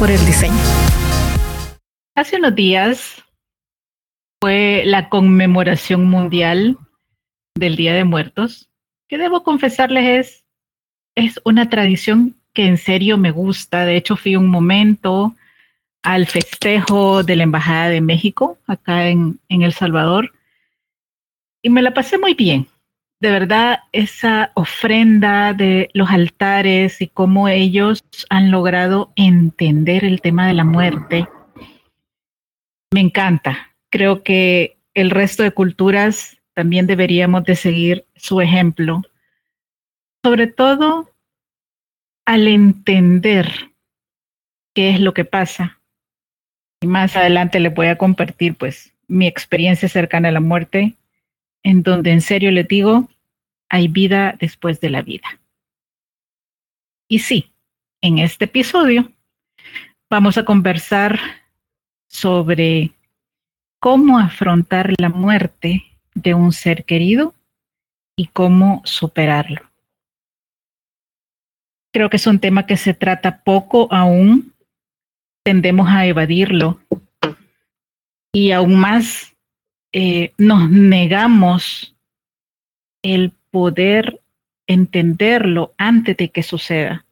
Por el diseño. Hace unos días fue la conmemoración mundial del Día de Muertos, que debo confesarles es, es una tradición que en serio me gusta. De hecho, fui un momento al festejo de la Embajada de México acá en, en El Salvador y me la pasé muy bien de verdad esa ofrenda de los altares y cómo ellos han logrado entender el tema de la muerte, me encanta. Creo que el resto de culturas también deberíamos de seguir su ejemplo, sobre todo al entender qué es lo que pasa. Y más adelante les voy a compartir pues mi experiencia cercana a la muerte en donde en serio les digo, hay vida después de la vida. Y sí, en este episodio vamos a conversar sobre cómo afrontar la muerte de un ser querido y cómo superarlo. Creo que es un tema que se trata poco aún, tendemos a evadirlo y aún más eh, nos negamos el poder entenderlo antes de que suceda.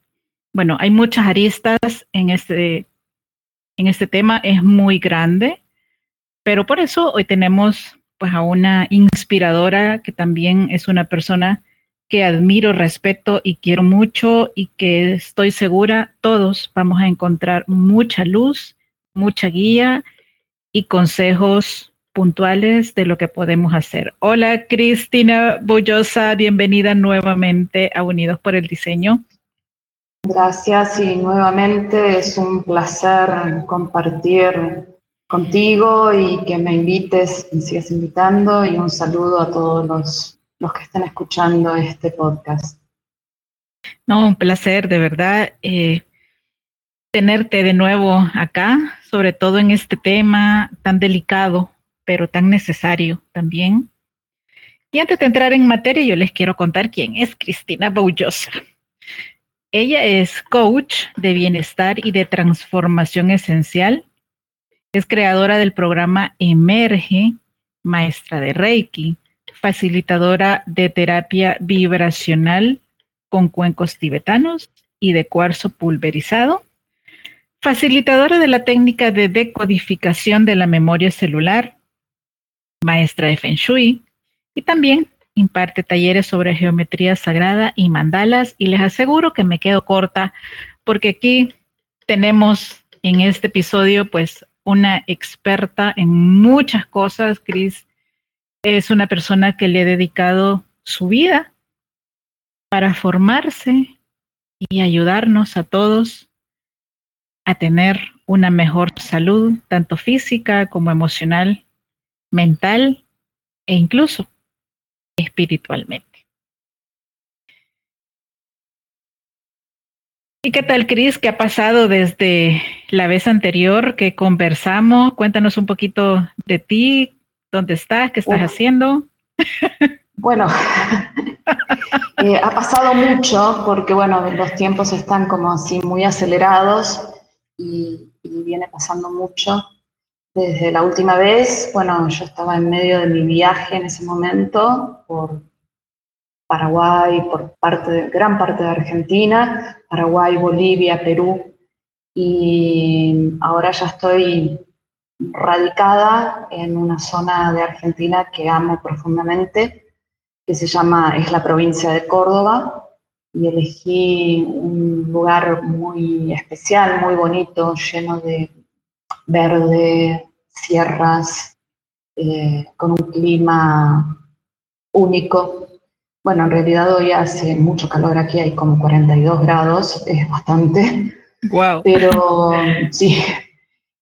Bueno, hay muchas aristas en este, en este tema, es muy grande, pero por eso hoy tenemos pues a una inspiradora que también es una persona que admiro, respeto y quiero mucho y que estoy segura todos vamos a encontrar mucha luz, mucha guía y consejos puntuales de lo que podemos hacer. Hola Cristina Bollosa, bienvenida nuevamente a Unidos por el Diseño. Gracias y nuevamente es un placer compartir contigo y que me invites, me sigas invitando y un saludo a todos los, los que están escuchando este podcast. No, un placer, de verdad. Eh, tenerte de nuevo acá, sobre todo en este tema tan delicado pero tan necesario también. Y antes de entrar en materia, yo les quiero contar quién es Cristina Boullosa. Ella es coach de bienestar y de transformación esencial. Es creadora del programa Emerge, maestra de Reiki, facilitadora de terapia vibracional con cuencos tibetanos y de cuarzo pulverizado, facilitadora de la técnica de decodificación de la memoria celular maestra de Feng Shui y también imparte talleres sobre geometría sagrada y mandalas y les aseguro que me quedo corta porque aquí tenemos en este episodio pues una experta en muchas cosas. Cris es una persona que le ha dedicado su vida para formarse y ayudarnos a todos a tener una mejor salud, tanto física como emocional mental e incluso espiritualmente. ¿Y qué tal, Cris? ¿Qué ha pasado desde la vez anterior que conversamos? Cuéntanos un poquito de ti, dónde estás, qué estás haciendo. Bueno, eh, ha pasado mucho porque, bueno, los tiempos están como así muy acelerados y, y viene pasando mucho. Desde la última vez, bueno, yo estaba en medio de mi viaje en ese momento por Paraguay, por parte de, gran parte de Argentina, Paraguay, Bolivia, Perú, y ahora ya estoy radicada en una zona de Argentina que amo profundamente, que se llama, es la provincia de Córdoba, y elegí un lugar muy especial, muy bonito, lleno de verde, sierras, eh, con un clima único, bueno, en realidad hoy hace mucho calor aquí, hay como 42 grados, es bastante. Wow. Pero sí,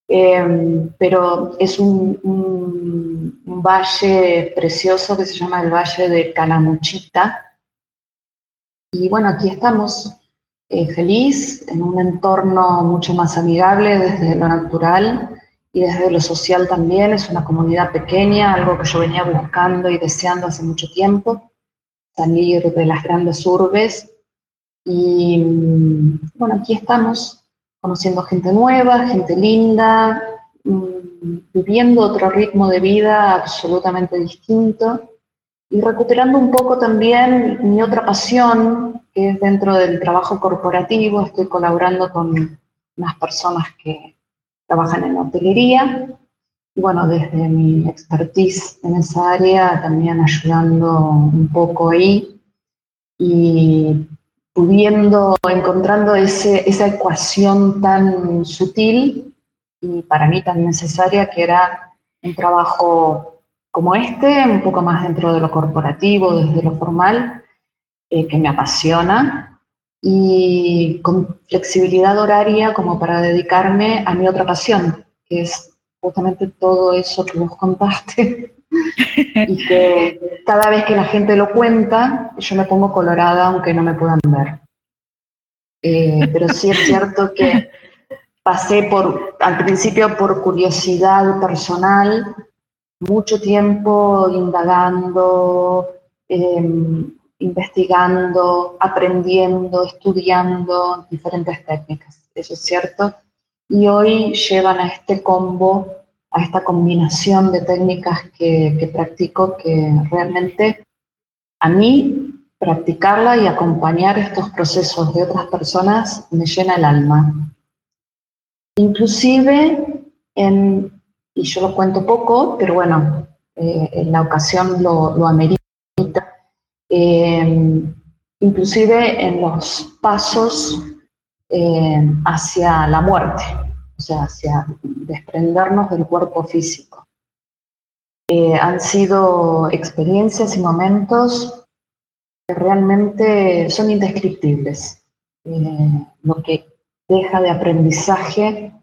em, pero es un, valle precioso que se llama el Valle de Canamuchita. Y bueno, aquí estamos eh, feliz, en un entorno mucho más amigable desde lo natural y desde lo social también. Es una comunidad pequeña, algo que yo venía buscando y deseando hace mucho tiempo salir de las grandes urbes. Y bueno, aquí estamos conociendo gente nueva, gente linda, mm, viviendo otro ritmo de vida absolutamente distinto y recuperando un poco también mi otra pasión, que es dentro del trabajo corporativo. Estoy colaborando con unas personas que trabajan en hotelería bueno, desde mi expertise en esa área, también ayudando un poco ahí y pudiendo, encontrando ese, esa ecuación tan sutil y para mí tan necesaria que era un trabajo como este, un poco más dentro de lo corporativo, desde lo formal, eh, que me apasiona, y con flexibilidad horaria como para dedicarme a mi otra pasión, que es justamente todo eso que vos contaste y que cada vez que la gente lo cuenta, yo me pongo colorada aunque no me puedan ver. Eh, pero sí es cierto que pasé por, al principio por curiosidad personal, mucho tiempo indagando, em, investigando, aprendiendo, estudiando diferentes técnicas. Eso es cierto y hoy llevan a este combo, a esta combinación de técnicas que, practico que realmente a mí practicarla y acompañar estos procesos de otras personas me llena el alma. Inclusive en, y yo lo cuento poco, pero bueno, eh, en la ocasión lo, amerita, eh, inclusive en los pasos eh, hacia la muerte, o sea, hacia desprendernos del cuerpo físico. Eh, han sido experiencias y momentos que realmente son indescriptibles. Lo que deja de aprendizaje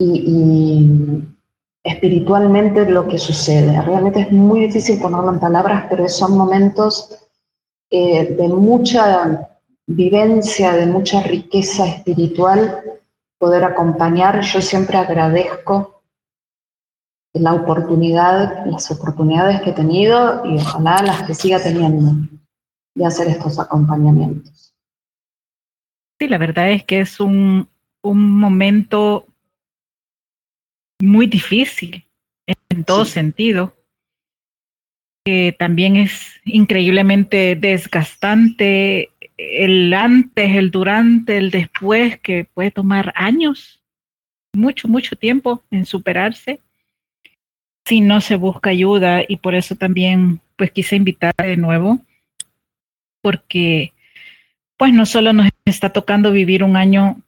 y, espiritualmente lo que sucede. Realmente es muy difícil ponerlo en palabras, pero son momentos de mucha vivencia de mucha riqueza espiritual poder acompañar. Yo siempre agradezco la oportunidad, las oportunidades que he tenido y ojalá las que siga teniendo de hacer estos acompañamientos. Sí, la verdad es que es un, un momento muy difícil en todo sentido, que también es increíblemente desgastante el antes, el durante, el después, que puede tomar años, mucho, mucho tiempo en superarse, si no se busca ayuda. Y por eso también pues quise invitar de nuevo, porque pues no solo nos está tocando vivir un año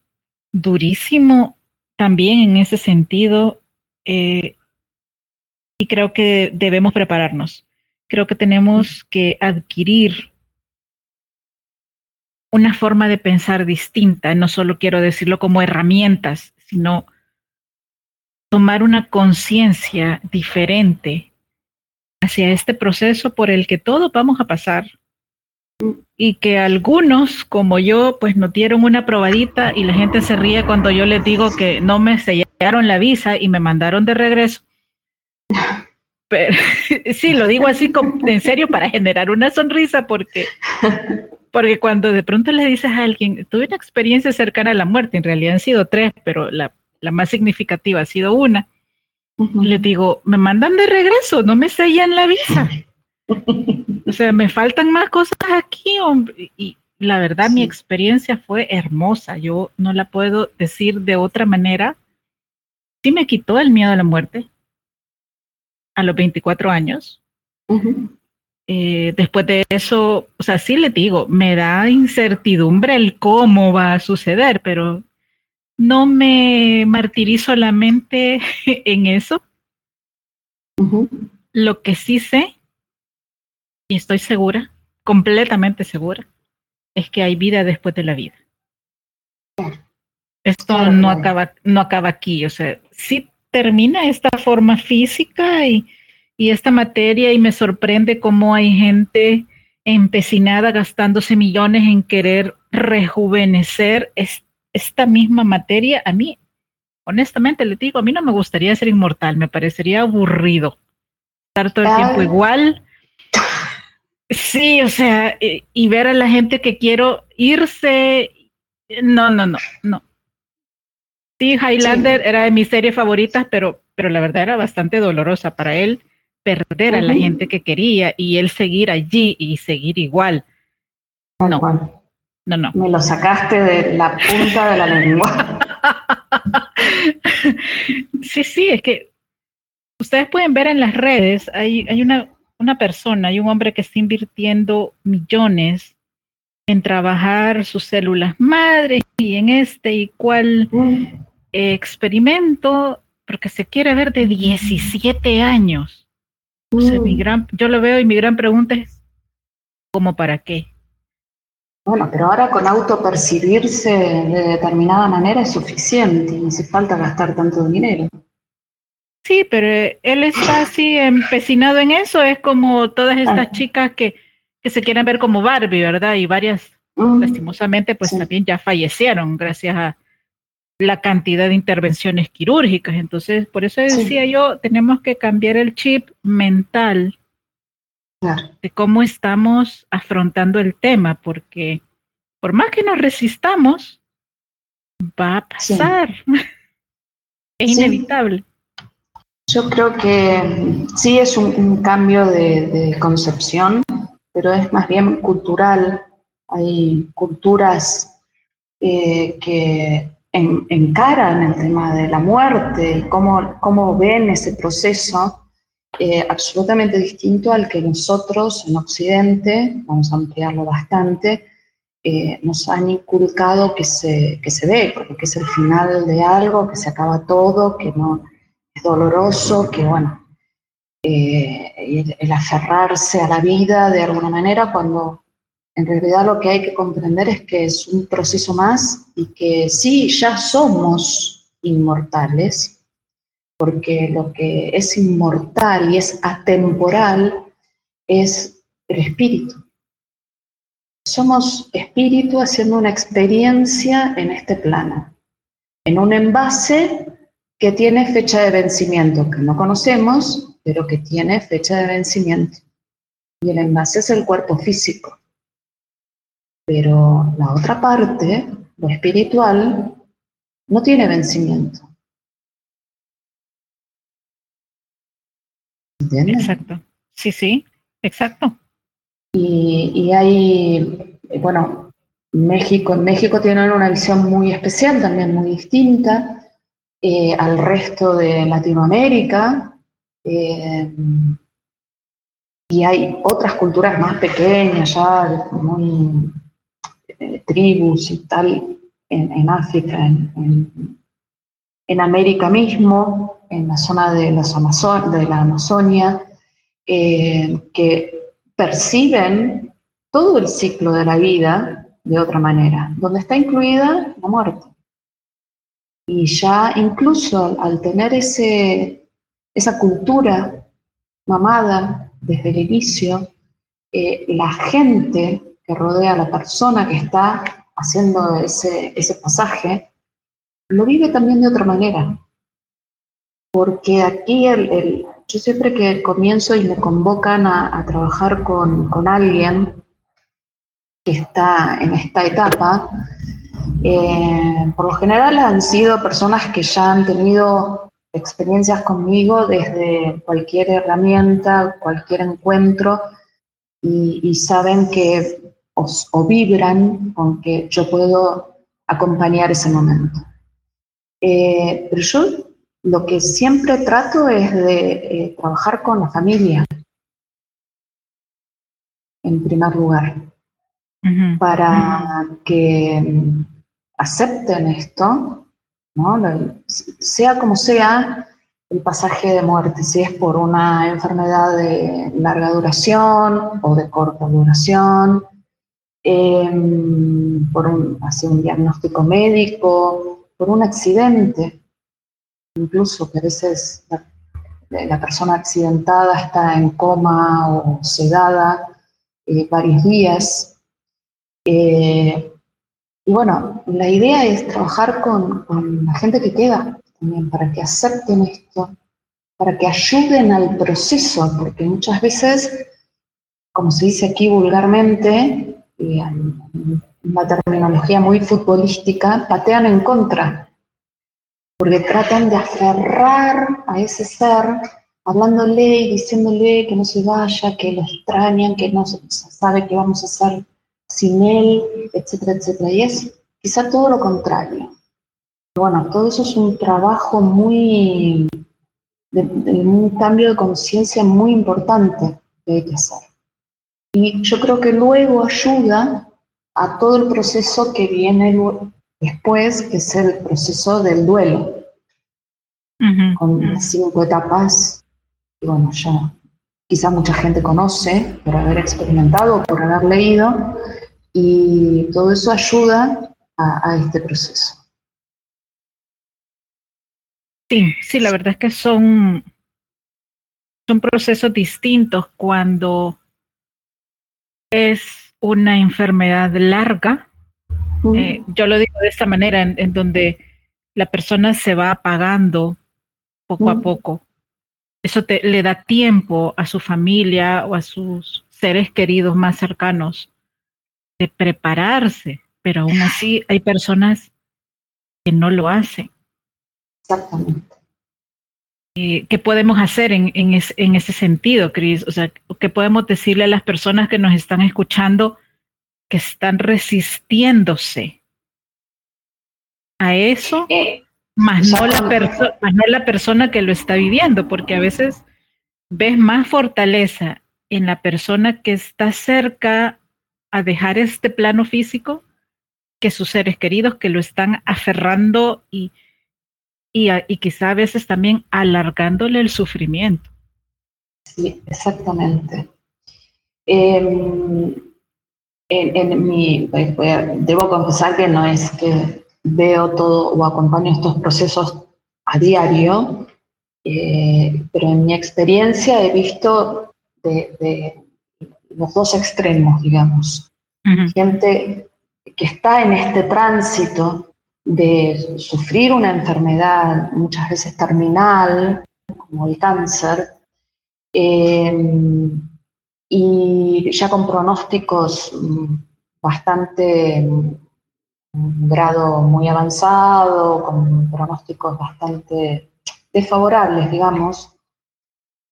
durísimo, también en ese sentido, eh, y creo que debemos prepararnos. Creo que tenemos que adquirir una forma de pensar distinta. No solo quiero decirlo como herramientas, sino tomar una conciencia diferente hacia este proceso por el que todos vamos a pasar, y que algunos, como yo, pues nos dieron una probadita y la gente se ríe cuando yo les digo que no me sellaron la visa y me mandaron de regreso. Pero, sí, lo digo así como, en serio para generar una sonrisa porque, porque cuando de pronto le dices a alguien, tuve una experiencia cercana a la muerte, en realidad han sido tres, pero la, la más significativa ha sido una, le digo, me mandan de regreso, no me sellan la visa. o sea, me faltan más cosas aquí, hombre. Y la verdad, mi experiencia fue hermosa. Yo no la puedo decir de otra manera. Sí me quitó el miedo a la muerte a los 24 años. Eh, después de eso, o sea, sí le digo, me da incertidumbre el cómo va a suceder, pero no me martirizo la mente en eso. Lo que sí sé y estoy segura, completamente segura, es que hay vida después de la vida. Esto no acaba, no acaba aquí, o sea, sí termina esta forma física y, y esta materia y me sorprende cómo hay gente empecinada gastándose millones en querer rejuvenecer esta misma materia. A mí, honestamente, le digo, a mí no me gustaría ser inmortal, me parecería aburrido estar todo el tiempo igual, Sí, o sea, y, ver a la gente que quiero irse, no, no, no, no. Sí, Highlander era de mis series favoritas, pero, pero la verdad era bastante dolorosa para él perder a la gente que quería y él seguir allí y seguir igual. No, no, no. Me lo sacaste de la punta de la lengua. sí, sí, es que ustedes pueden ver en las redes, hay, hay una, una persona y un hombre que está invirtiendo millones en trabajar sus células madres y en este y cual experimento, porque se quiere ver de 17 años. mi gran, yo lo veo y mi gran pregunta es, ¿cómo para qué? Bueno, pero ahora con autopercibirse de determinada manera es suficiente, no hace falta gastar tanto dinero. Sí, pero él está así empecinado en eso, es como todas estas chicas que, que se quieren ver como Barbie, ¿verdad? Y varias, lastimosamente, pues también ya fallecieron gracias a la cantidad de intervenciones quirúrgicas. Entonces, por eso decía yo, tenemos que cambiar el chip mental de cómo estamos afrontando el tema, porque por más que nos resistamos, va a pasar. es inevitable. Yo creo que sí es un, cambio de, concepción, pero es más bien cultural. Hay culturas eh, que encaran el tema de la muerte y cómo, cómo ven ese proceso eh, absolutamente distinto al que nosotros en Occidente, vamos a ampliarlo bastante, eh, nos han inculcado que se, que se ve, que es el final de algo, que se acaba todo, que no, es doloroso, que bueno, eh, el, aferrarse a la vida de alguna manera cuando en realidad lo que hay que comprender es que es un proceso más y que sí, ya somos inmortales, porque lo que es inmortal y es atemporal es el espíritu. Somos espíritu haciendo una experiencia en este plano, en un envase que tiene fecha de vencimiento, que no conocemos, pero que tiene fecha de vencimiento. Y el envase es el cuerpo físico. Pero la otra parte, lo espiritual, no tiene vencimiento. ¿Entiendes? Exacto. Sí, sí, exacto. Y, y hay, bueno, México, en México tienen una visión muy especial, también muy distinta eh, al resto de Latinoamérica. Eh, y hay otras culturas más pequeñas, ya muy eh, tribus y tal, en, África, en, en, América mismo, en la zona de, la Amazonia, que perciben todo el ciclo de la vida de otra manera, donde está incluida la muerte. Y ya incluso al tener ese, esa cultura mamada desde el inicio, eh, la gente que rodea a la persona que está haciendo ese, ese pasaje, lo vive también de otra manera. Porque aquí el, yo siempre que comienzo y me convocan a, trabajar con, con, alguien que está en esta etapa, eh, por lo general han sido personas que ya han tenido experiencias conmigo desde cualquier herramienta, cualquier encuentro, y, saben que o vibran con que yo puedo acompañar ese momento. Eh, pero yo lo que siempre trato es de eh, trabajar con la familia, en primer lugar, para que acepten esto, sea como sea el pasaje de muerte, si es por una enfermedad de larga duración o de corta duración, em, por un, un diagnóstico médico, por un accidente, incluso que a veces la, persona accidentada está en coma o sedada eh, varios días. Eh, y bueno, la idea es trabajar con, la gente que queda también para que acepten esto, para que ayuden al proceso, porque muchas veces, como se dice aquí vulgarmente, una terminología muy futbolística, patean en contra, porque tratan de aferrar a ese ser, hablándole y diciéndole que no se vaya, que lo extrañan, que no sabe qué vamos a hacer sin él, etcétera, etcétera. Y es quizá todo lo contrario. Bueno, todo eso es un trabajo muy, un cambio de conciencia muy importante que hay que hacer. Y yo creo que luego ayuda a todo el proceso que viene después, que es el proceso del duelo, con las cinco etapas, y bueno, ya quizá mucha gente conoce por haber experimentado, por haber leído, y todo eso ayuda a, este proceso. Sí, sí, la verdad es que son, son procesos distintos cuando es una enfermedad larga. Eh, yo lo digo de esta manera, en, donde la persona se va apagando poco a poco. Eso te, le da tiempo a su familia o a sus seres queridos más cercanos de prepararse, pero aún así hay personas que no lo hacen. Exactamente. Eh, ¿Qué podemos hacer en, en, en ese sentido, Cris? O sea, ¿qué podemos decirle a las personas que nos están escuchando que están resistiéndose a eso, eh, más, no la más no la persona que lo está viviendo? Porque a veces ves más fortaleza en la persona que está cerca a dejar este plano físico que sus seres queridos que lo están aferrando y, y, y quizá a veces también alargándole el sufrimiento. Sí, exactamente. Em, en, mi, pues, debo confesar que no es que veo todo o acompaño estos procesos a diario, eh, pero en mi experiencia he visto de, los dos extremos, digamos. Gente que está en este tránsito de sufrir una enfermedad muchas veces terminal, como el cáncer, em, y ya con pronósticos mm, bastante, un mm, grado muy avanzado, con pronósticos bastante desfavorables, digamos,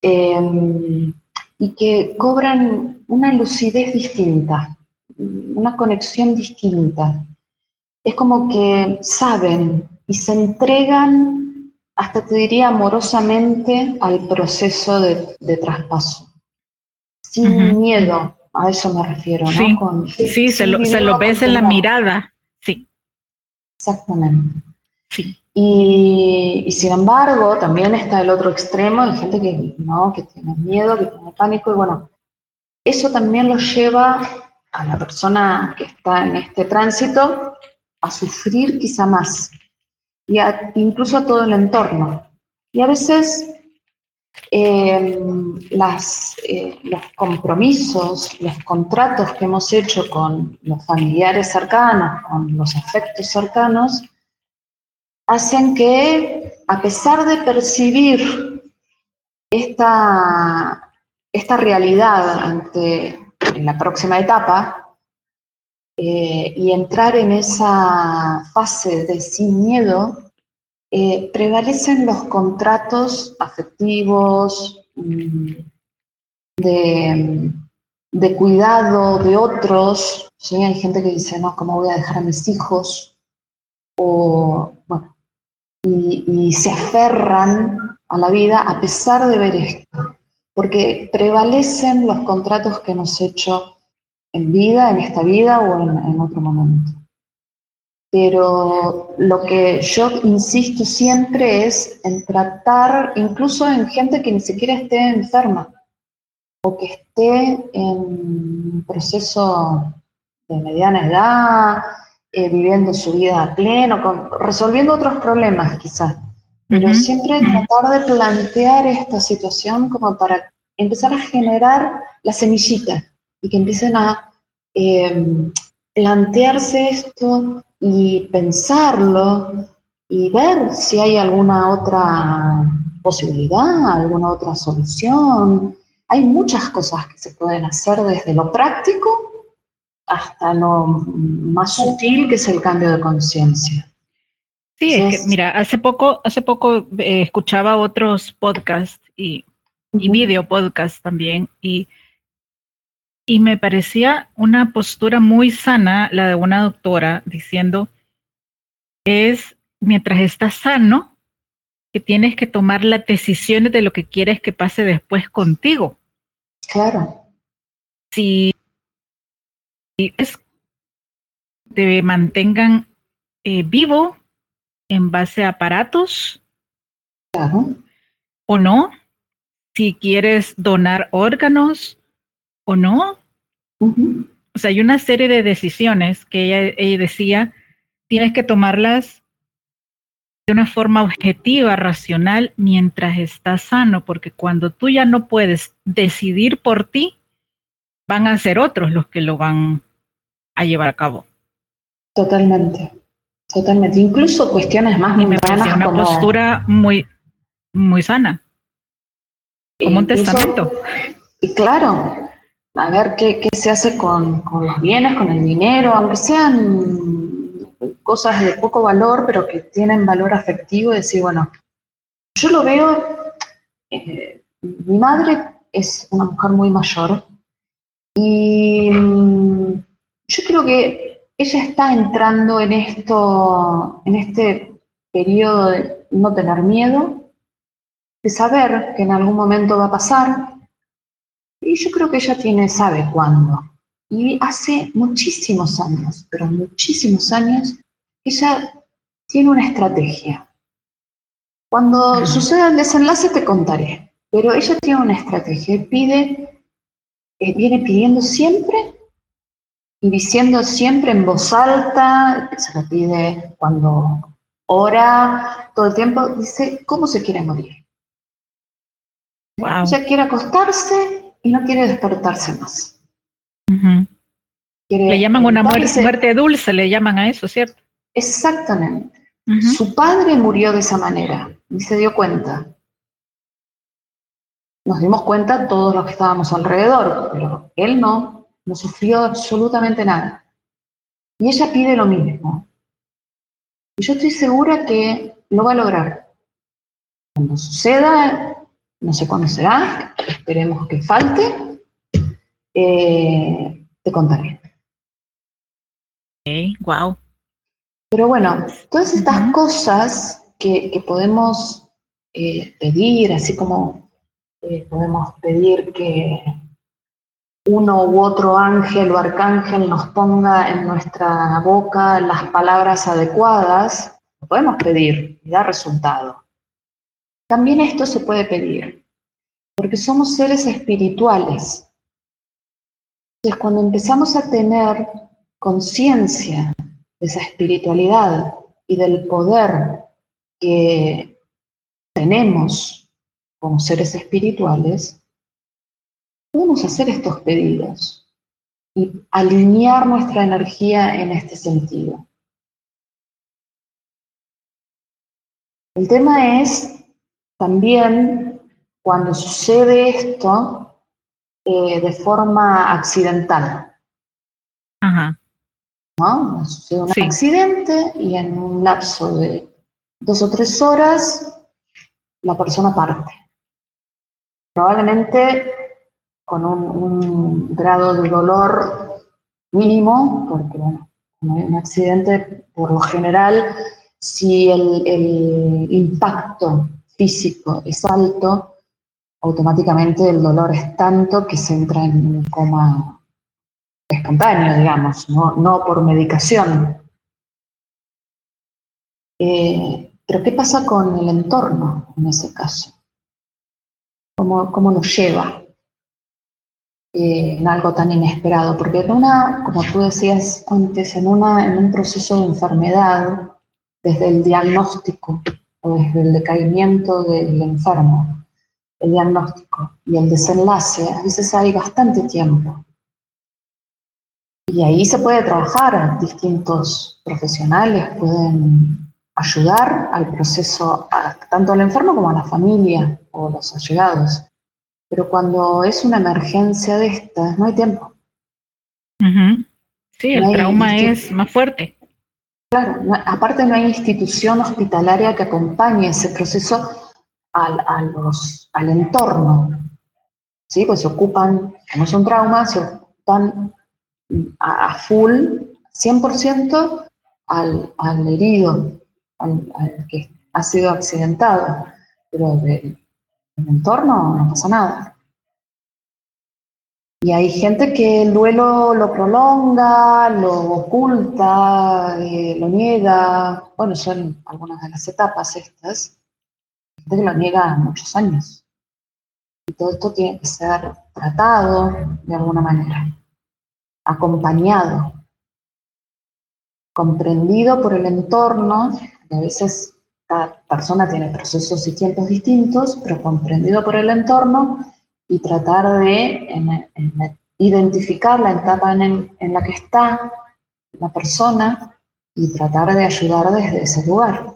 em, y que cobran una lucidez distinta, una conexión distinta. Es como que saben y se entregan, hasta te diría amorosamente, al proceso de, traspaso. Sin miedo, a eso me refiero, ¿no? Sí, se, lo, se lo ves en la mirada, sí. Exactamente. Sí. Y, sin embargo, también está el otro extremo, de gente que, ¿no? que tiene miedo, que tiene pánico, y bueno, eso también lo lleva a la persona que está en este tránsito a sufrir quizá más, y incluso a todo el entorno. Y a veces em, las, eh, los compromisos, los contratos que hemos hecho con los familiares cercanos, con los afectos cercanos, hacen que, a pesar de percibir esta, esta realidad ante la próxima etapa, eh, y entrar en esa fase de sin miedo, eh, prevalecen los contratos afectivos, mm, de, cuidado de otros. ¿sí? Hay gente que dice, no, ¿cómo voy a dejar a mis hijos? O, bueno, y, y se aferran a la vida a pesar de ver esto, porque prevalecen los contratos que hemos hecho en vida, en esta vida o en, otro momento. Pero lo que yo insisto siempre es en tratar, incluso en gente que ni siquiera esté enferma o que esté en proceso de mediana edad, eh, viviendo su vida a pleno, resolviendo otros problemas quizás. Pero siempre tratar de plantear esta situación como para empezar a generar la semillita y que empiecen a eh, plantearse esto y pensarlo y ver si hay alguna otra posibilidad, alguna otra solución. Hay muchas cosas que se pueden hacer desde lo práctico hasta lo más sutil que es el cambio de conciencia. Sí, es que, mira, hace poco, hace poco eh, escuchaba otros podcasts y y video podcast también, y, y me parecía una postura muy sana la de una doctora diciendo, es mientras estás sano, que tienes que tomar las decisiones de lo que quieres que pase después contigo. Claro. Si, es te mantengan eh, vivo en base a aparatos claro. o no, si quieres donar órganos o no. O sea, hay una serie de decisiones que ella, ella decía, tienes que tomarlas de una forma objetiva, racional, mientras estás sano, porque cuando tú ya no puedes decidir por ti, van a ser otros los que lo van a llevar a cabo. Totalmente, totalmente. Incluso cuestiones más y me parece una postura muy, muy sana. Como un testamento. Y claro, a ver qué, se hace con, los bienes, con el dinero, aunque sean cosas de poco valor, pero que tienen valor afectivo, decir, bueno, yo lo veo, eh, mi madre es una mujer muy mayor y mm, yo creo que ella está entrando en esto, en este periodo de no tener miedo, de saber que en algún momento va a pasar. Y yo creo que ella tiene, sabe cuándo. Y hace muchísimos años, pero muchísimos años, ella tiene una estrategia. Cuando suceda el desenlace te contaré, pero ella tiene una estrategia, pide, eh, viene pidiendo siempre y diciendo siempre en voz alta, se lo pide cuando ora, todo el tiempo, dice cómo se quiere morir. Ella quiere acostarse y no quiere despertarse más. le llaman una muerte, dulce, le llaman a eso, ¿cierto? Exactamente. Su padre murió de esa manera y se dio cuenta. Nos dimos cuenta todos los que estábamos alrededor, pero él no, no sufrió absolutamente nada. Y ella pide lo mismo. Y yo estoy segura que lo va a lograr. Cuando suceda, no sé cuándo será, esperemos que falte, eh, te contaré. Ok, wow. Pero bueno, todas estas cosas que, podemos eh, pedir, así como eh, podemos pedir que uno u otro ángel o arcángel nos ponga en nuestra boca las palabras adecuadas, lo podemos pedir y da resultado. También esto se puede pedir, porque somos seres espirituales. Entonces, cuando empezamos a tener conciencia de esa espiritualidad y del poder que tenemos como seres espirituales, podemos hacer estos pedidos y alinear nuestra energía en este sentido. El tema es también cuando sucede esto eh, de forma accidental. Ajá. ¿No? Sucede un accidente y en un lapso de dos o tres horas la persona parte. Probablemente con un, grado de dolor mínimo, porque bueno, un accidente, por lo general, si el, impacto físico es alto, automáticamente el dolor es tanto que se entra en un coma espontáneo, digamos, no, por medicación. Eh, pero ¿qué pasa con el entorno en ese caso? ¿Cómo, cómo nos lleva eh, en algo tan inesperado? Porque en una, como tú decías antes, en, una, en un proceso de enfermedad, desde el diagnóstico o desde el decaimiento del enfermo, el diagnóstico y el desenlace, a veces hay bastante tiempo. Y ahí se puede trabajar, distintos profesionales pueden ayudar al proceso, tanto al enfermo como a la familia o los allegados. Pero cuando es una emergencia de estas, no hay tiempo. Sí, el trauma es más fuerte. Claro, aparte no hay institución hospitalaria que acompañe ese proceso al, al entorno. ¿sí? Pues se ocupan, como es un trauma, se ocupan a, full, 100% al, al herido, al, que ha sido accidentado, pero del entorno no pasa nada. Y hay gente que el duelo lo prolonga, lo oculta, eh, lo niega. Bueno, son algunas de las etapas estas. Gente lo niega muchos años. Y todo esto tiene que ser tratado de alguna manera, acompañado, comprendido por el entorno. A veces cada persona tiene procesos y tiempos distintos, pero comprendido por el entorno y tratar de identificar la etapa en, la que está la persona y tratar de ayudar desde ese lugar.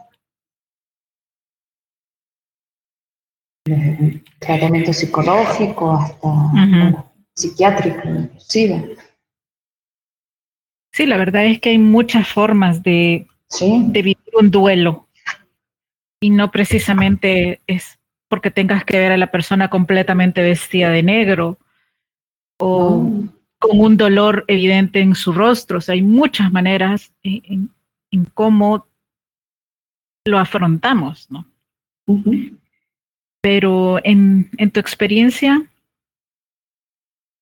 Tratamiento psicológico hasta psiquiátrico inclusive. Sí, la verdad es que hay muchas formas de, de vivir un duelo y no precisamente es porque tengas que ver a la persona completamente vestida de negro o con un dolor evidente en su rostro. O sea, hay muchas maneras en, cómo lo afrontamos, ¿no? Pero en, en tu experiencia,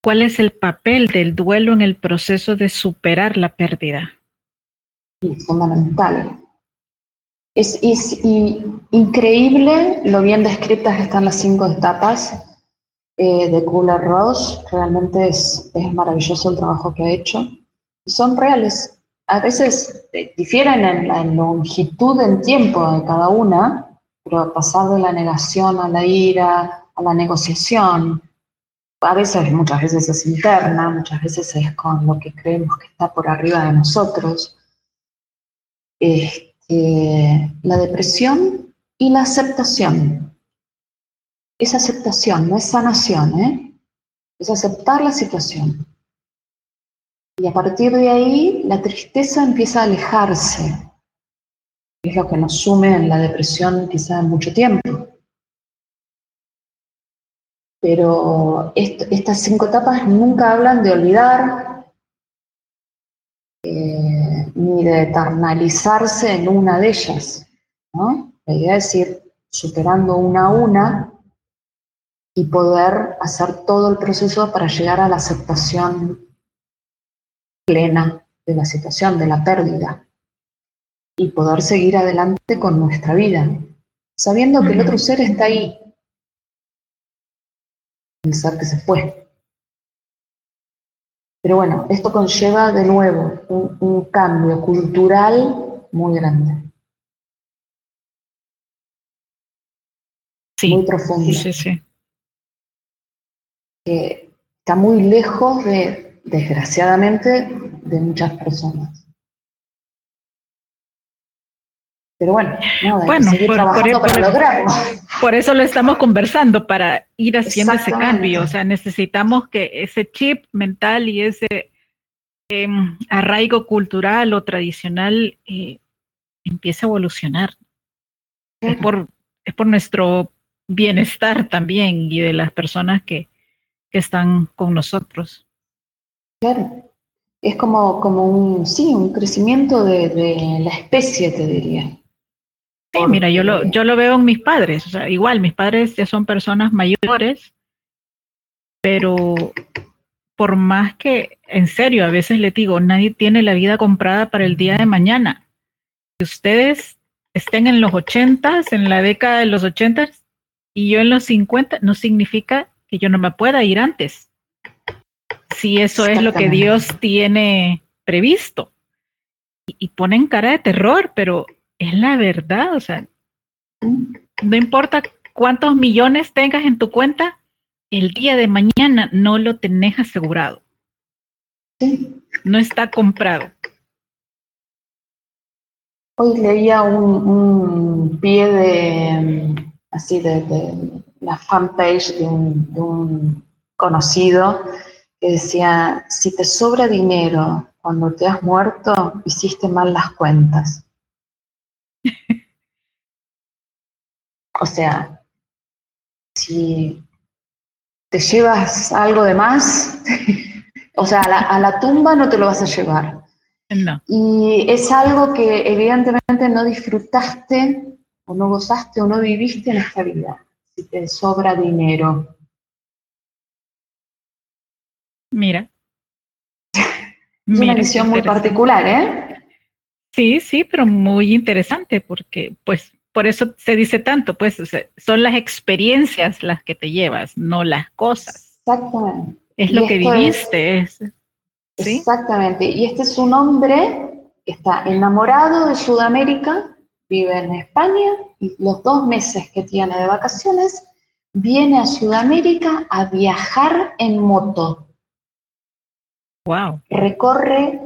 ¿cuál es el papel del duelo en el proceso de superar la pérdida? Es fundamental. Es, increíble lo bien descritas están las cinco etapas eh, de Kubler-Ross. Realmente es, maravilloso el trabajo que ha hecho. Son reales. A veces eh, difieren en la longitud en tiempo de cada una, pero pasar de la negación a la ira, a la negociación, a veces, muchas veces es interna, muchas veces es con lo que creemos que está por arriba de nosotros. Este, la depresión y la aceptación. Es aceptación, no es sanación, ¿eh? es aceptar la situación. Y a partir de ahí la tristeza empieza a alejarse. Es lo que nos sume en la depresión quizá mucho tiempo. Pero estas cinco etapas nunca hablan de olvidar, eh, ni de eternalizarse en una de ellas. ¿no? La idea es ir superando una a una y poder hacer todo el proceso para llegar a la aceptación plena de la situación, de la pérdida, y poder seguir adelante con nuestra vida, sabiendo que el otro ser está ahí, el ser que se fue. Pero bueno, esto conlleva de nuevo un, cambio cultural muy grande. muy profundo. Sí, sí. Que está muy lejos de, desgraciadamente, de muchas personas. Pero bueno, bueno por, eso lo estamos conversando, para ir haciendo ese cambio. O sea, necesitamos que ese chip mental y ese em, arraigo cultural o tradicional eh, empiece a evolucionar. Es, por, es por nuestro bienestar también y de las personas que, que están con nosotros. Claro, es como, como un, sí, un crecimiento de, de la especie, te diría. Sí, mira, yo lo, yo lo veo en mis padres. O sea, igual, mis padres ya son personas mayores, pero por más que, en serio, a veces les digo, nadie tiene la vida comprada para el día de mañana. Si ustedes estén en los ochentas, en la década de los ochentas, y yo en los cincuenta, no significa que yo no me pueda ir antes. Si eso es lo que Dios tiene previsto. Y, y ponen cara de terror, pero es la verdad, o sea, no importa cuántos millones tengas en tu cuenta, el día de mañana no lo tenés asegurado. No está comprado. Hoy leía un, pie de así de, la fanpage de un, de un conocido que decía, si te sobra dinero cuando te has muerto, hiciste mal las cuentas. O sea, si te llevas algo de más, o sea, a la, tumba no te lo vas a llevar. Y es algo que evidentemente no disfrutaste o no gozaste o no viviste en esta vida, si te sobra dinero. Mira. Es una visión muy particular, ¿eh? Sí, sí, pero muy interesante porque pues por eso se dice tanto, pues son las experiencias las que te llevas, no las cosas. Exactamente. Es lo que viviste. Exactamente. Y este es un hombre que está enamorado de Sudamérica, vive en España y los dos meses que tiene de vacaciones viene a Sudamérica a viajar en moto. Wow. Recorre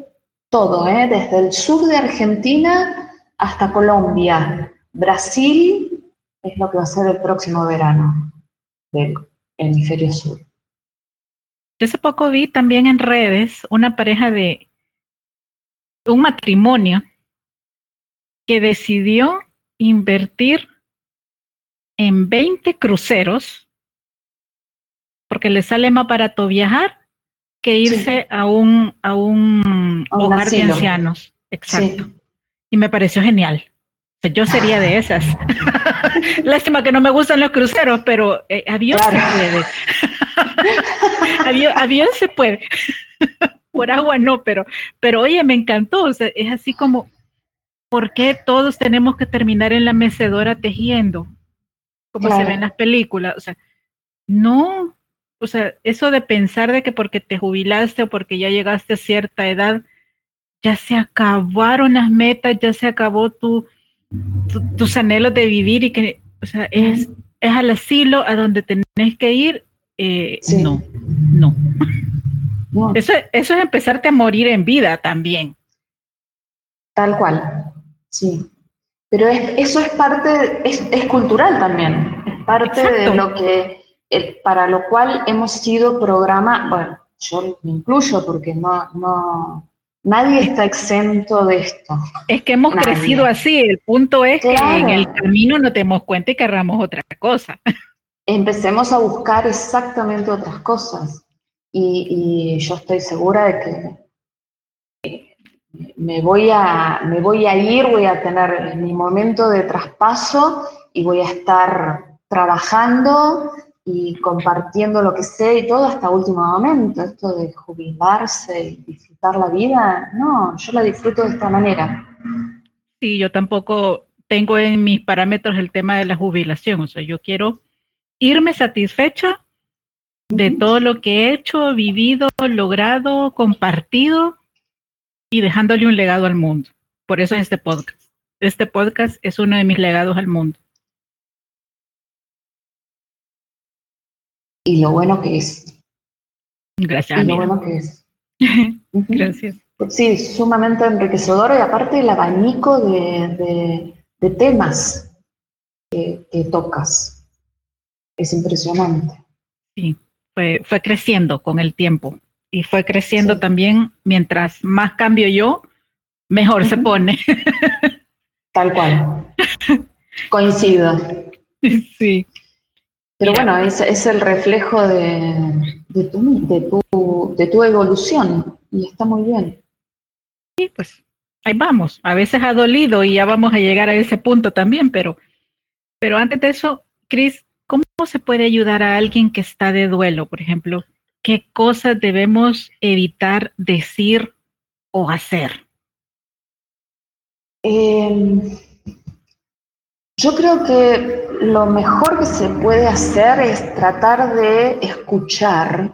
todo, ¿eh? desde el sur de Argentina hasta Colombia. Brasil es lo que va a ser el próximo verano del hemisferio sur. Yo hace poco vi también en redes una pareja de un matrimonio que decidió invertir en 20 cruceros porque le sale más barato viajar que irse a un, a un, hogar de ancianos. Exacto. Y me pareció genial. Yo sería de esas. Lástima que no me gustan los cruceros, pero eh, avión se puede. avión, se puede. Por agua no, pero, pero oye, me encantó. es así como, ¿por qué todos tenemos que terminar en la mecedora tejiendo? Como se ve en las películas. O sea, no, o sea, eso de pensar de que porque te jubilaste o porque ya llegaste a cierta edad, ya se acabaron las metas, ya se acabó tu, tus anhelos de vivir y que, o sea, es, es al asilo a donde tenés que ir. Eh, no, no, Eso, eso es empezarte a morir en vida también. Tal cual, sí. Pero eso es parte, es, es cultural también, es parte de lo que para lo cual hemos sido programa, bueno, yo me incluyo porque no, no, nadie está exento de esto. Es que hemos crecido así, el punto es que en el camino no tenemos cuenta y querramos otra cosa. Empecemos a buscar exactamente otras cosas y, yo estoy segura de que me voy, a, me voy a ir, voy a tener mi momento de traspaso y voy a estar trabajando y compartiendo lo que sé y todo hasta último momento. Esto de jubilarse y disfrutar la vida, no, yo la disfruto de esta manera. Sí, yo tampoco tengo en mis parámetros el tema de la jubilación, o sea, yo quiero irme satisfecha de todo lo que he hecho, vivido, logrado, compartido y dejándole un legado al mundo. Por eso es este podcast. Este podcast es uno de mis legados al mundo. Y lo bueno que es. Gracias. Y lo bueno que es. Gracias. Sí, sumamente enriquecedor y aparte el abanico de, temas que, tocas. Es impresionante. Sí, fue, fue creciendo con el tiempo y fue creciendo también mientras más cambio yo, mejor se pone. Tal cual. Coincido. Sí. Pero bueno, es, es el reflejo de, de, tu, de, tu, de tu evolución y está muy bien. Sí, pues ahí vamos. A veces ha dolido y ya vamos a llegar a ese punto también, pero, pero antes de eso, Cris, ¿cómo se puede ayudar a alguien que está de duelo, por ejemplo? ¿Qué cosas debemos evitar decir o hacer? Em, yo creo que lo mejor que se puede hacer es tratar de escuchar,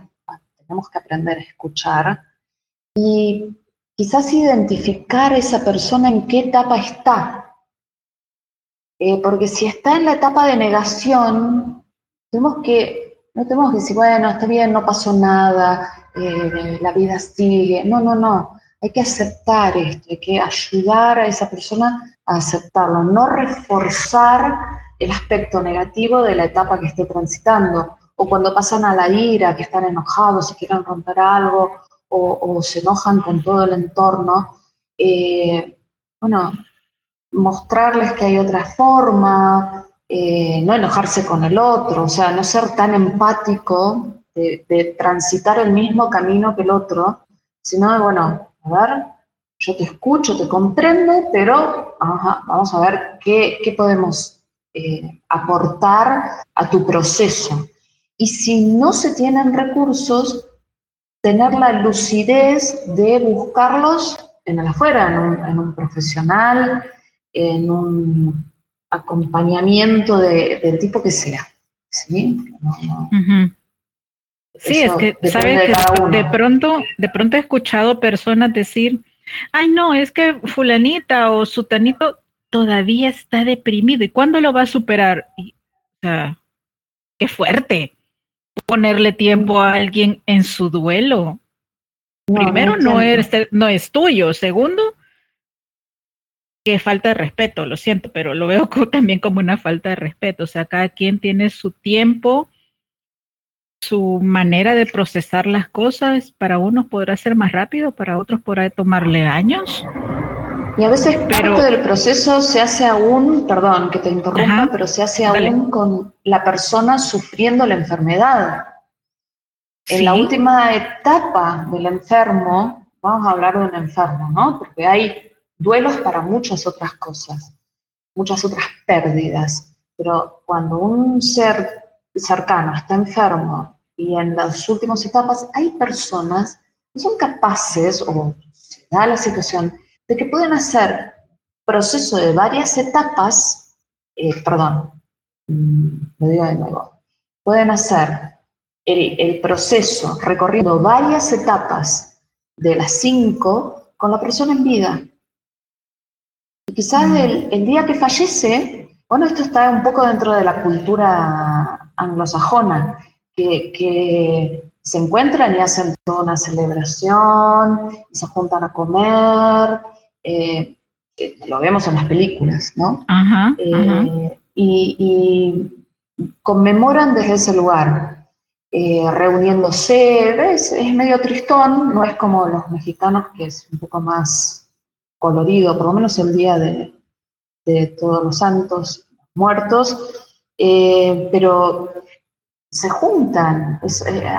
tenemos que aprender a escuchar, y quizás identificar a esa persona en qué etapa está. Eh, porque si está en la etapa de negación, tenemos que, no tenemos que decir, bueno, está bien, no pasó nada, eh, la vida sigue. No, no, no. Hay que aceptar esto, hay que ayudar a esa persona aceptarlo, no reforzar el aspecto negativo de la etapa que esté transitando. O cuando pasan a la ira, que están enojados y quieren romper algo, o, se enojan con todo el entorno, eh, bueno, mostrarles que hay otra forma, eh, no enojarse con el otro, o sea, no ser tan empático de, transitar el mismo camino que el otro, sino, bueno, a ver, yo te escucho, te comprendo, pero vamos a ver qué, podemos eh, aportar a tu proceso. Y si no se tienen recursos, tener la lucidez de buscarlos en el afuera, en un, profesional, en un acompañamiento del tipo que sea. Sí, sí es que, ¿sabes? Que de pronto, de pronto he escuchado personas decir, ay no, es que fulanita o sutanito todavía está deprimido. ¿Y cuándo lo va a superar? o sea, qué fuerte ponerle tiempo a alguien en su duelo. Primero, no, eres, no es tuyo. Segundo, que falta de respeto, lo siento, pero lo veo también como una falta de respeto. O sea, cada quien tiene su tiempo, su manera de procesar las cosas. Para unos podrá ser más rápido, para otros podrá tomarle años. Y a veces pero, parte del proceso se hace aún, perdón que te interrumpa, pero se hace aún con la persona sufriendo la enfermedad. En la última etapa del enfermo, vamos a hablar de un enfermo, ¿no? Porque hay duelos para muchas otras cosas, muchas otras pérdidas. Pero cuando un ser cercano está enfermo y en las últimas etapas hay personas que son capaces, o se da la situación, de que pueden hacer proceso de varias etapas, eh, perdón, mm, lo digo de nuevo, pueden hacer el, proceso recorriendo varias etapas de las cinco con la persona en vida. Y quizás mm. el, día que fallece, bueno, esto está un poco dentro de la cultura anglosajona, que, que se encuentran y hacen toda una celebración, y se juntan a comer, eh, lo vemos en las películas, ¿no? Eh, y, conmemoran desde ese lugar, eh, reuniéndose, Es, medio tristón, no es como los mexicanos, que es un poco más colorido, por lo menos el día de, todos los santos muertos, pero se juntan,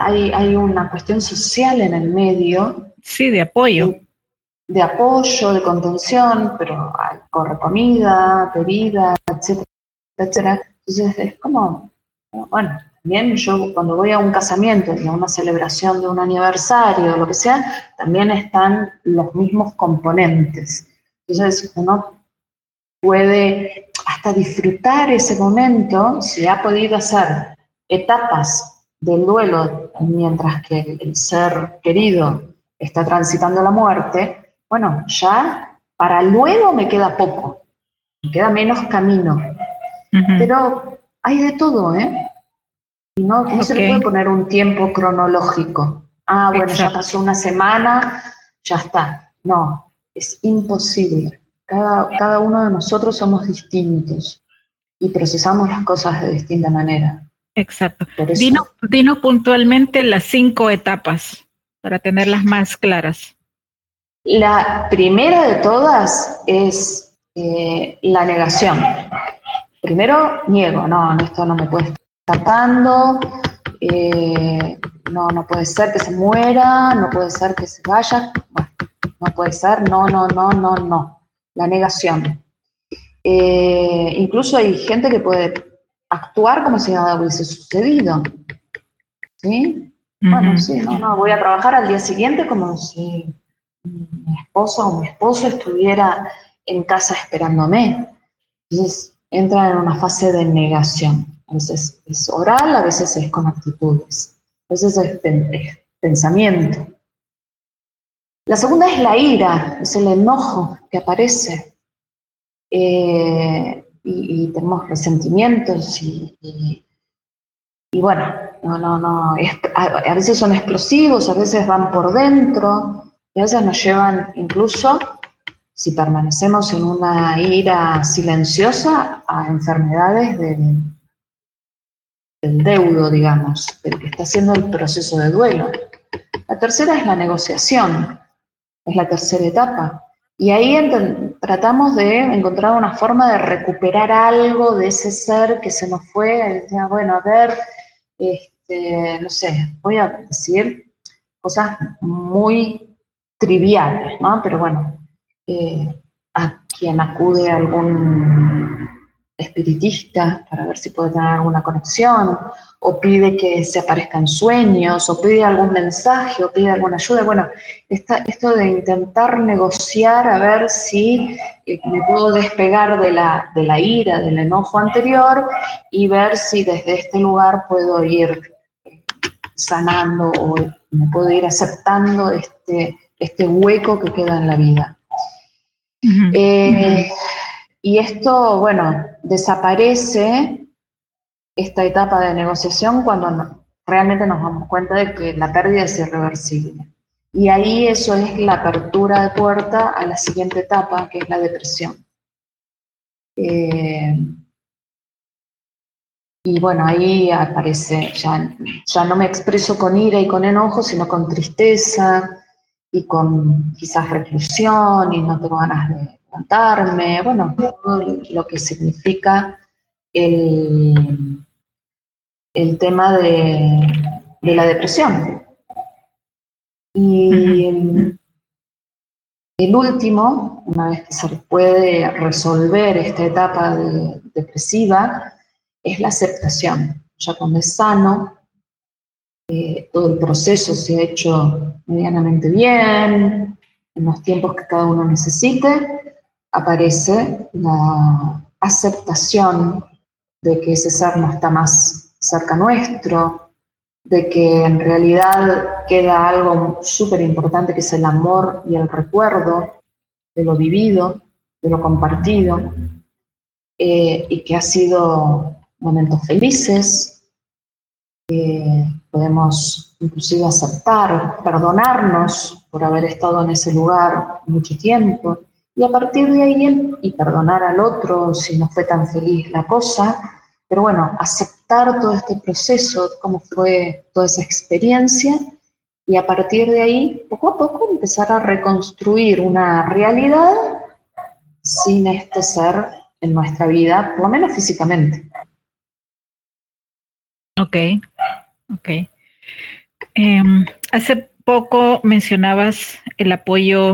hay, hay, una cuestión social en el medio. Sí, de apoyo de apoyo, de contención, pero corre comida, bebida, etcétera, etcétera. Entonces es como, bueno, bien, yo cuando voy a un casamiento y a una celebración de un aniversario o lo que sea, también están los mismos componentes. Entonces uno puede hasta disfrutar ese momento si ha podido hacer etapas del duelo mientras que el ser querido está transitando la muerte, bueno, ya para luego me queda poco, me queda menos camino. Pero hay de todo, ¿eh? no, no se le puede poner un tiempo cronológico. Ah, bueno, ya pasó una semana, ya está. No, es imposible. Cada, cada uno de nosotros somos distintos y procesamos las cosas de distinta manera. Exacto. Dinos, puntualmente las cinco etapas para tenerlas más claras. La primera de todas es eh, la negación. Primero, niego, no, esto no me puede estar tapando, eh, no, no puede ser que se muera, no puede ser que se vaya, no puede ser, no, no, no, no, no. La negación. Eh, incluso hay gente que puede actuar como si nada hubiese sucedido. ¿Sí? Bueno, sí, no, no, voy a trabajar al día siguiente como si mi esposa o mi esposo estuviera en casa esperándome. Entonces entra en una fase de negación. A veces es oral, a veces es con actitudes, a veces es pensamiento. La segunda es la ira, es el enojo que aparece. Eh, y, tenemos resentimientos y, bueno, no, no, no, a, veces son explosivos, a veces van por dentro y a veces nos llevan incluso, si permanecemos en una ira silenciosa, a enfermedades del, del deudo, digamos, del que está haciendo el proceso de duelo. La tercera es la negociación, es la tercera etapa. Y ahí tratamos de encontrar una forma de recuperar algo de ese ser que se nos fue. bueno, a ver, este, no sé, voy a decir cosas muy triviales, ¿no? Pero bueno, eh, a quien acude algún espiritista para ver si puede tener alguna conexión, o pide que se aparezcan sueños, o pide algún mensaje, o pide alguna ayuda. Bueno, esto de intentar negociar a ver si eh, me puedo despegar de la, de la ira, del enojo anterior, y ver si desde este lugar puedo ir sanando o me puedo ir aceptando este, este hueco que queda en la vida. Eh, y esto, bueno, desaparece esta etapa de negociación cuando realmente nos damos cuenta de que la pérdida es irreversible. Y ahí eso es la apertura de puerta a la siguiente etapa, que es la depresión. Eh, y bueno, ahí aparece, ya, ya no me expreso con ira y con enojo, sino con tristeza y con quizás reclusión y no tengo ganas de levantarme, bueno, todo lo que significa el, el tema de, la depresión. Y el, último, una vez que se puede resolver esta etapa depresiva, es la aceptación. Ya cuando es sano, eh, todo el proceso se ha hecho medianamente bien, en los tiempos que cada uno necesite, aparece la aceptación de que ese ser no está más cerca nuestro, de que en realidad queda algo súper importante que es el amor y el recuerdo de lo vivido, de lo compartido, eh, y que ha sido momentos felices, podemos inclusive aceptar, perdonarnos por haber estado en ese lugar mucho tiempo, y a partir de ahí y perdonar al otro si no fue tan feliz la cosa, pero bueno, aceptar todo este proceso, cómo fue toda esa experiencia y a partir de ahí, poco a poco, empezar a reconstruir una realidad sin este ser en nuestra vida, por lo menos físicamente. Ok, ok. Em, hace poco mencionabas el apoyo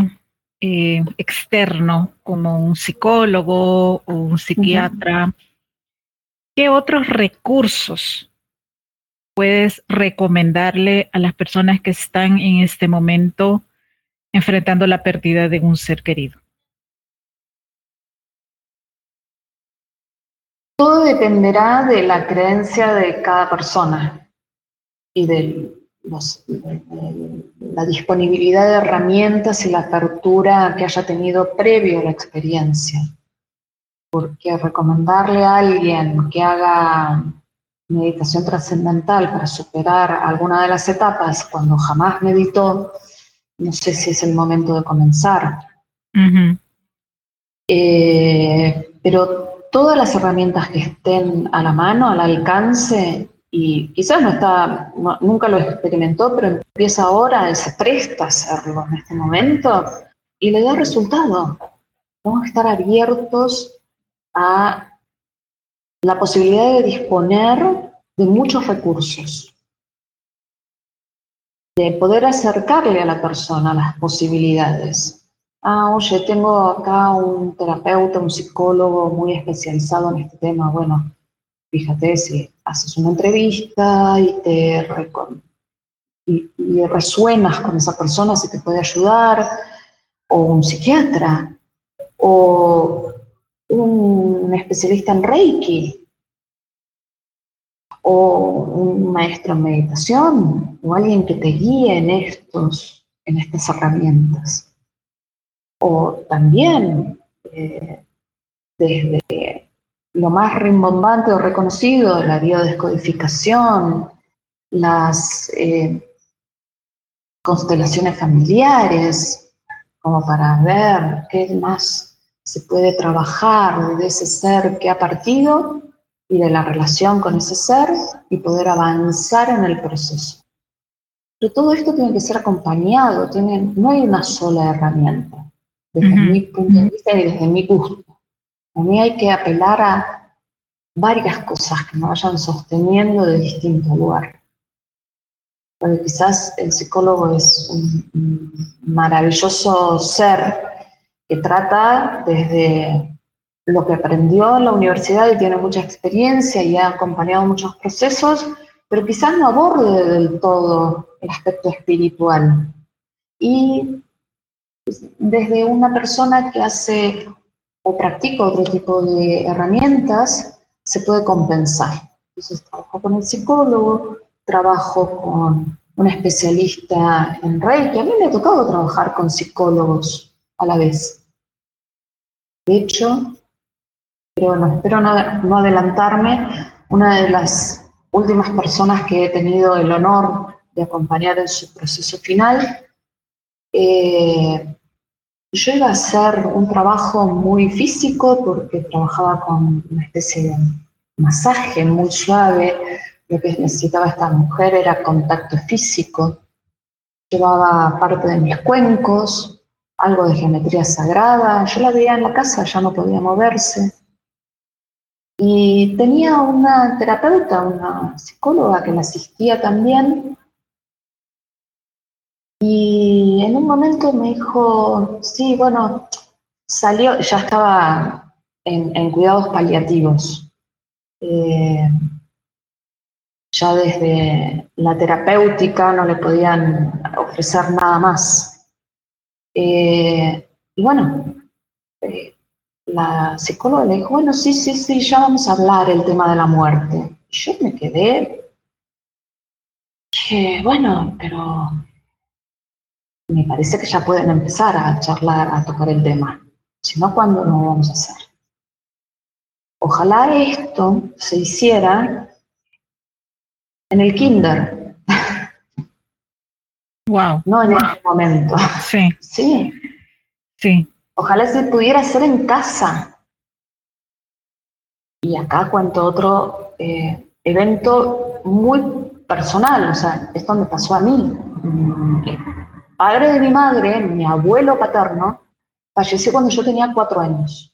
eh, externo, como un psicólogo o un psiquiatra, ¿qué otros recursos puedes recomendarle a las personas que están en este momento enfrentando la pérdida de un ser querido? Todo dependerá de la creencia de cada persona y de la disponibilidad de herramientas y la apertura que haya tenido previo a la experiencia. Porque recomendarle a alguien que haga meditación trascendental para superar alguna de las etapas cuando jamás meditó, no sé si es el momento de comenzar. Eh, pero todas las herramientas que estén a la mano, al alcance, y quizás no está, nunca lo experimentó, pero empieza ahora, se presta a hacerlo en este momento y le da resultado. Vamos a estar abiertos la posibilidad de disponer de muchos recursos, de poder acercarle a la persona las posibilidades. Ah, oye, tengo acá un terapeuta, un psicólogo muy especializado en este tema. Bueno, fíjate si haces una entrevista y te y resuenas con esa persona si te puede ayudar, o un psiquiatra, o un especialista en Reiki, o un maestro en meditación, o alguien que te guíe en, estos, en estas herramientas. O también eh, desde lo más rimbombante o reconocido, la biodescodificación, las eh, constelaciones familiares, como para ver qué más se puede trabajar de ese ser que ha partido y de la relación con ese ser y poder avanzar en el proceso. Pero todo esto tiene que ser acompañado, tiene, no hay una sola herramienta, desde mi punto de vista y desde mi gusto. A mí hay que apelar a varias cosas que me vayan sosteniendo de distinto lugar. Porque quizás el psicólogo es un, maravilloso ser que trata desde lo que aprendió en la universidad y tiene mucha experiencia y ha acompañado muchos procesos, pero quizás no aborde del todo el aspecto espiritual. Y desde una persona que hace o practico otro tipo de herramientas, se puede compensar. Entonces trabajo con el psicólogo, trabajo con un especialista en Reiki. A mí me ha tocado trabajar con psicólogos a la vez. De hecho, pero no, espero no, adelantarme, una de las últimas personas que he tenido el honor de acompañar en su proceso final eh, yo iba a hacer un trabajo muy físico porque trabajaba con una especie de masaje muy suave. Lo que necesitaba esta mujer era contacto físico. Llevaba parte de mis cuencos, algo de geometría sagrada. Yo la veía en la casa, ya no podía moverse. Y tenía una terapeuta, una psicóloga que me asistía también, y en un momento me dijo, sí, bueno, salió, ya estaba en, cuidados paliativos. Eh, ya desde la terapéutica no le podían ofrecer nada más. Eh, y bueno, eh, la psicóloga le dijo, bueno, sí, sí, sí, ya vamos a hablar el tema de la muerte. Yo me quedé, que bueno, pero me parece que ya pueden empezar a charlar, a tocar el tema. Si no, ¿cuándo lo vamos a hacer? Ojalá esto se hiciera en el kinder. Wow. No en este momento. Sí. Sí. Sí. Ojalá se pudiera hacer en casa. Y acá cuento otro eh, evento muy personal, o sea, esto me pasó a mí padre de mi madre, mi abuelo paterno, falleció cuando yo tenía cuatro años.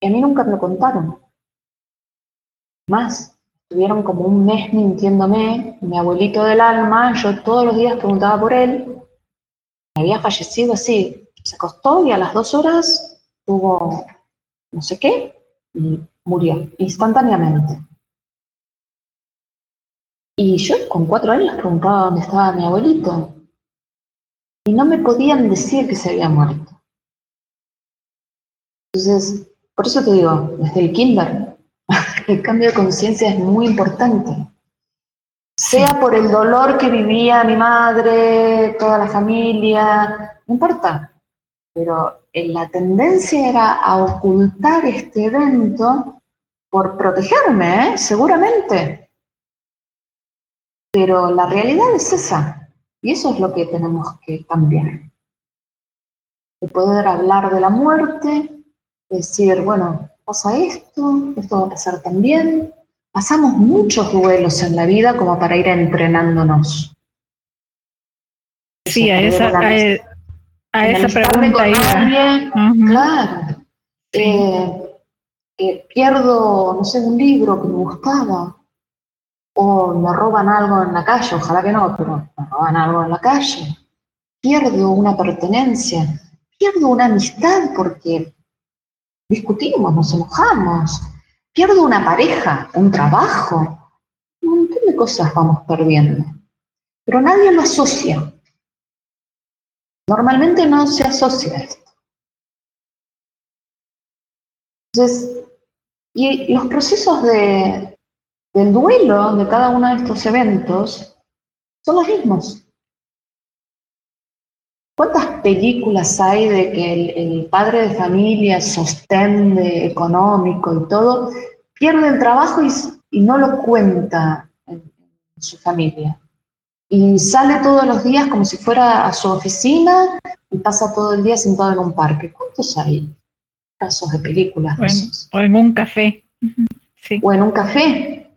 Y a mí nunca me lo contaron. Más, estuvieron como un mes mintiéndome, mi abuelito del alma, yo todos los días preguntaba por él, había fallecido así, se acostó y a las dos horas tuvo no sé qué y murió instantáneamente. Y yo con cuatro años preguntaba dónde estaba mi abuelito y no me podían decir que se había muerto. Entonces, por eso te digo, desde el kinder, el cambio de conciencia es muy importante. Sea por el dolor que vivía mi madre, toda la familia, no importa. Pero la tendencia era a ocultar este evento por protegerme, ¿eh? seguramente. Pero la realidad es esa. Y eso es lo que tenemos que cambiar. De poder hablar de la muerte, decir, bueno, pasa esto, esto va a pasar también. Pasamos muchos duelos en la vida como para ir entrenándonos. Sí, a esa, a, esa pregunta iba. Claro. Eh, pierdo, no sé, un libro que me gustaba, o me roban algo en la calle, ojalá que no, pero me roban algo en la calle, pierdo una pertenencia, pierdo una amistad porque discutimos, nos enojamos, pierdo una pareja, un trabajo, un montón de cosas vamos perdiendo, pero nadie lo asocia. Normalmente no se asocia esto. Entonces, y los procesos de, del duelo de cada uno de estos eventos son los mismos. ¿Cuántas películas hay de que el, padre de familia, sostén económico y todo, pierde el trabajo y, y no lo cuenta en, su familia? Y sale todos los días como si fuera a su oficina y pasa todo el día sentado en un parque. ¿Cuántos hay? casos de películas. O en, un café. O en un café.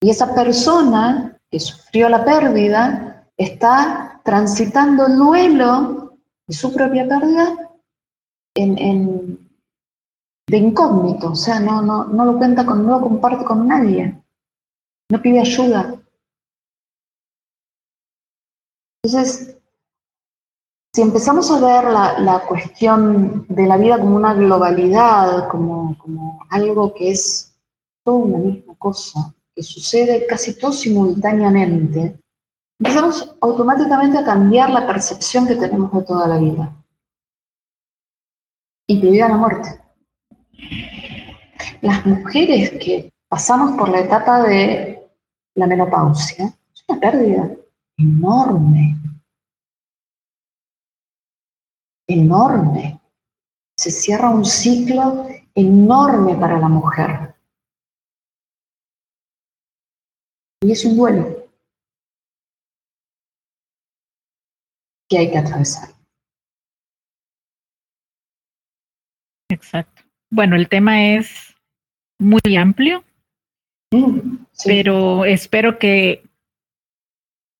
Y esa persona que sufrió la pérdida está transitando el duelo de su propia pérdida en, de incógnito, o sea, no, no, no lo cuenta con, no lo comparte con nadie, no pide ayuda. Entonces, si empezamos a ver la, cuestión de la vida como una globalidad, como, algo que es toda una misma cosa, que sucede casi todo simultáneamente, empezamos automáticamente a cambiar la percepción que tenemos de toda la vida, incluida la muerte. Las mujeres que pasamos por la etapa de la menopausia, es una pérdida enorme enorme. Se cierra un ciclo enorme para la mujer. Y es un duelo que hay que atravesar. Exacto. Bueno, el tema es muy amplio, mm, pero espero que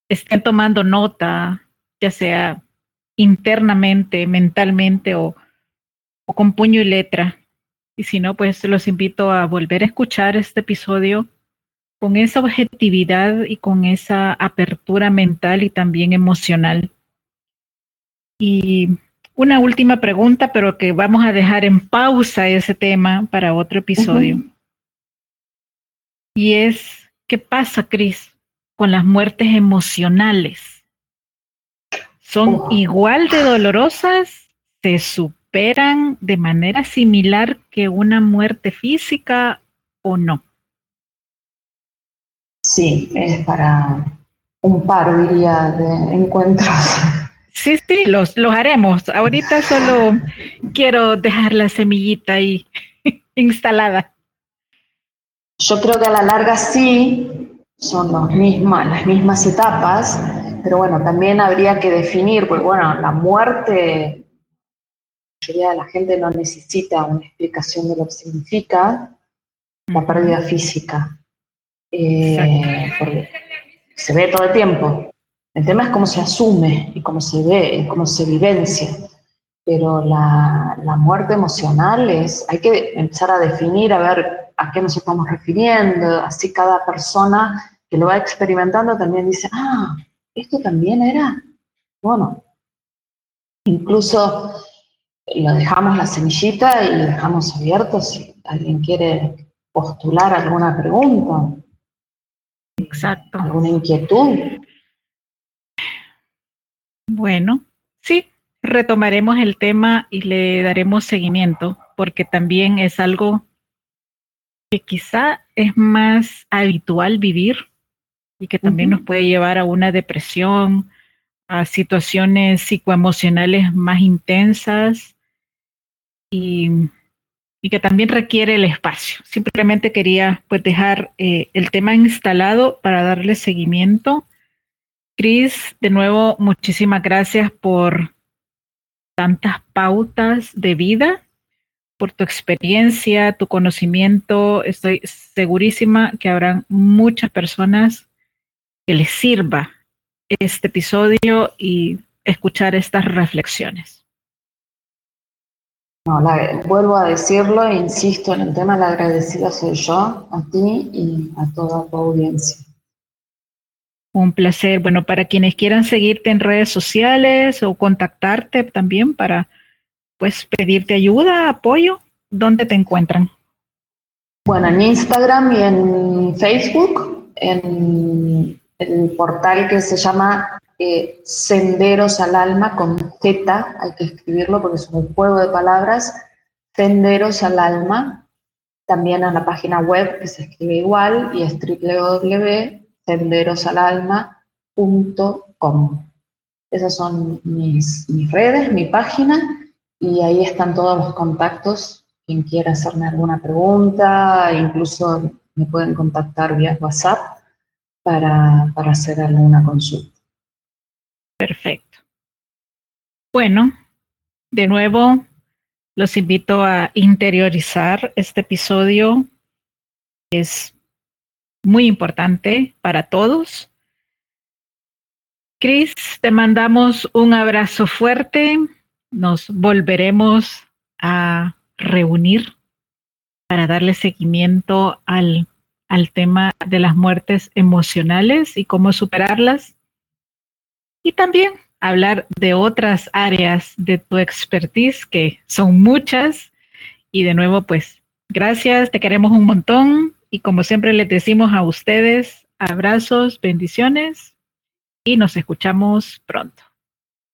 estén tomando nota, ya sea internamente, mentalmente o, con puño y letra. Y si no, pues los invito a volver a escuchar este episodio con esa objetividad y con esa apertura mental y también emocional. Y una última pregunta, pero que vamos a dejar en pausa ese tema para otro episodio. Y es, ¿qué pasa, Cris, con las muertes emocionales? son igual de dolorosas, se superan de manera similar que una muerte física o no. Sí, es para un par, diría, de encuentros. Sí, sí, los, los haremos. Ahorita solo quiero dejar la semillita ahí instalada. Yo creo que a la larga sí, son los mismas, las mismas etapas, pero bueno, también habría que definir, porque bueno, la muerte, la mayoría de la gente no necesita una explicación de lo que significa la pérdida física. Eh, se ve todo el tiempo. El tema es cómo se asume y cómo se ve, cómo se vivencia. Pero la, la muerte emocional es, hay que empezar a definir, a ver a qué nos estamos refiriendo, así cada persona que lo va experimentando también dice, ah, esto también era, bueno, incluso lo dejamos la semillita y lo dejamos abierto si alguien quiere postular alguna pregunta. Exacto. ¿Alguna inquietud? Bueno, sí, retomaremos el tema y le daremos seguimiento, porque también es algo que quizá es más habitual vivir y que también nos puede llevar a una depresión, a situaciones psicoemocionales más intensas y y que también requiere el espacio. Simplemente quería pues dejar eh, el tema instalado para darle seguimiento. Cris, de nuevo, muchísimas gracias por tantas pautas de vida, por tu experiencia, tu conocimiento. Estoy segurísima que habrán muchas personas que les sirva este episodio y escuchar estas reflexiones. No, vuelvo a decirlo e insisto en el tema, la agradecida soy yo, a ti y a toda tu audiencia. Un placer. Bueno, para quienes quieran seguirte en redes sociales o contactarte también para pues pedirte ayuda, apoyo, ¿dónde te encuentran? Bueno, en Instagram y en Facebook, en el portal que se llama Senderos al Alma con Z, hay que escribirlo porque es un juego de palabras, Senderos al Alma, también en la página web que se escribe igual y es www.senderosalalma.com. Esas son mis, mis redes, mi página y ahí están todos los contactos. Quien quiera hacerme alguna pregunta, incluso me pueden contactar vía WhatsApp para, para hacer alguna consulta. Perfecto. Bueno, de nuevo, los invito a interiorizar este episodio. Es muy importante para todos. Cris, te mandamos un abrazo fuerte. Nos volveremos a reunir para darle seguimiento al, al tema de las muertes emocionales y cómo superarlas y también hablar de otras áreas de tu expertise, que son muchas. Y de nuevo, pues, gracias, te queremos un montón. Y como siempre les decimos a ustedes, abrazos, bendiciones y nos escuchamos pronto.